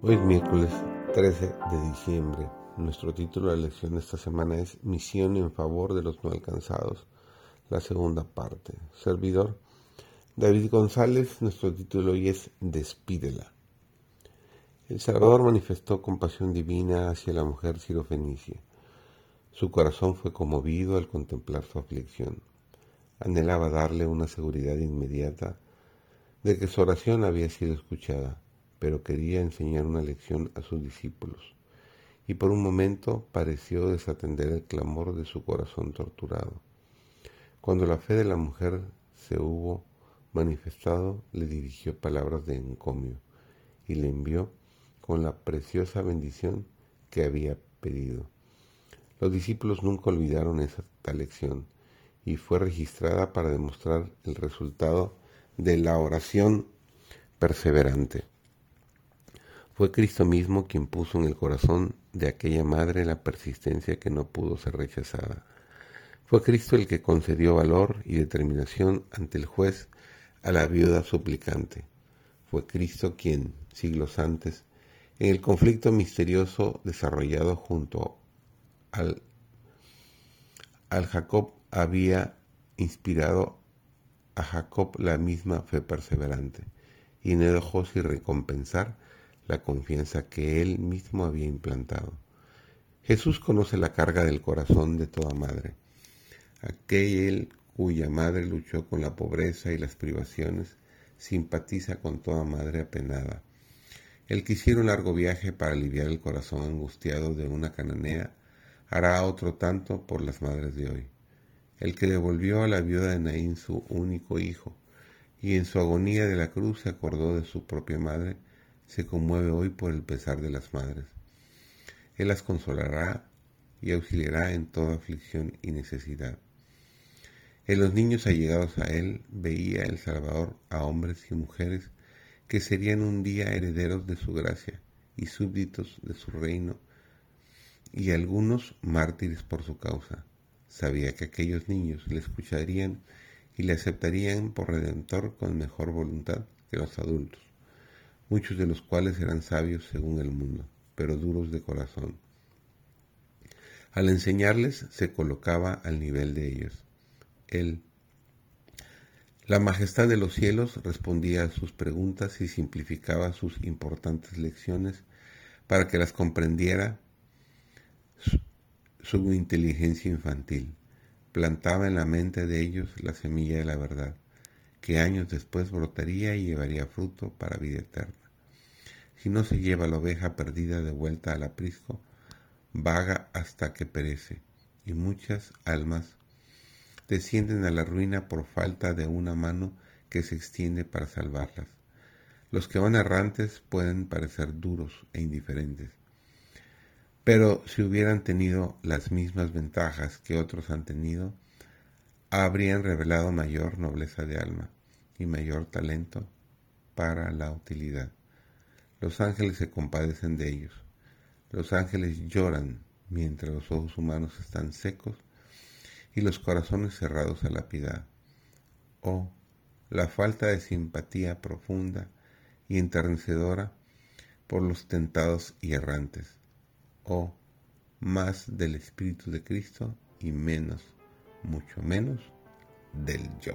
Hoy es miércoles 13 de diciembre. Nuestro título de lección de esta semana es Misión en favor de los no alcanzados. La segunda parte. Servidor David González, nuestro título hoy es Despídela. El Salvador manifestó compasión divina hacia la mujer sirofenicia. Su corazón fue conmovido al contemplar su aflicción. Anhelaba darle una seguridad inmediata de que su oración había sido escuchada pero quería enseñar una lección a sus discípulos, y por un momento pareció desatender el clamor de su corazón torturado. Cuando la fe de la mujer se hubo manifestado, le dirigió palabras de encomio y le envió con la preciosa bendición que había pedido. Los discípulos nunca olvidaron esa lección y fue registrada para demostrar el resultado de la oración perseverante. Fue Cristo mismo quien puso en el corazón de aquella madre la persistencia que no pudo ser rechazada. Fue Cristo el que concedió valor y determinación ante el juez a la viuda suplicante. Fue Cristo quien, siglos antes, en el conflicto misterioso desarrollado junto al, al Jacob, había inspirado a Jacob la misma fe perseverante, y no dejó sin recompensar la confianza que él mismo había implantado. Jesús conoce la carga del corazón de toda madre. Aquel cuya madre luchó con la pobreza y las privaciones simpatiza con toda madre apenada. El que hiciera un largo viaje para aliviar el corazón angustiado de una cananea hará otro tanto por las madres de hoy. El que devolvió a la viuda de Naín su único hijo y en su agonía de la cruz se acordó de su propia madre, se conmueve hoy por el pesar de las madres. Él las consolará y auxiliará en toda aflicción y necesidad. En los niños allegados a Él veía el Salvador a hombres y mujeres que serían un día herederos de su gracia y súbditos de su reino, y algunos mártires por su causa. Sabía que aquellos niños le escucharían y le aceptarían por redentor con mejor voluntad que los adultos muchos de los cuales eran sabios según el mundo, pero duros de corazón. Al enseñarles se colocaba al nivel de ellos. Él, la majestad de los cielos, respondía a sus preguntas y simplificaba sus importantes lecciones para que las comprendiera su, su inteligencia infantil. Plantaba en la mente de ellos la semilla de la verdad que años después brotaría y llevaría fruto para vida eterna. Si no se lleva la oveja perdida de vuelta al aprisco, vaga hasta que perece, y muchas almas descienden a la ruina por falta de una mano que se extiende para salvarlas. Los que van errantes pueden parecer duros e indiferentes, pero si hubieran tenido las mismas ventajas que otros han tenido, habrían revelado mayor nobleza de alma y mayor talento para la utilidad. Los ángeles se compadecen de ellos. Los ángeles lloran mientras los ojos humanos están secos y los corazones cerrados a la piedad. Oh, la falta de simpatía profunda y enternecedora por los tentados y errantes. Oh, más del Espíritu de Cristo y menos, mucho menos, del yo.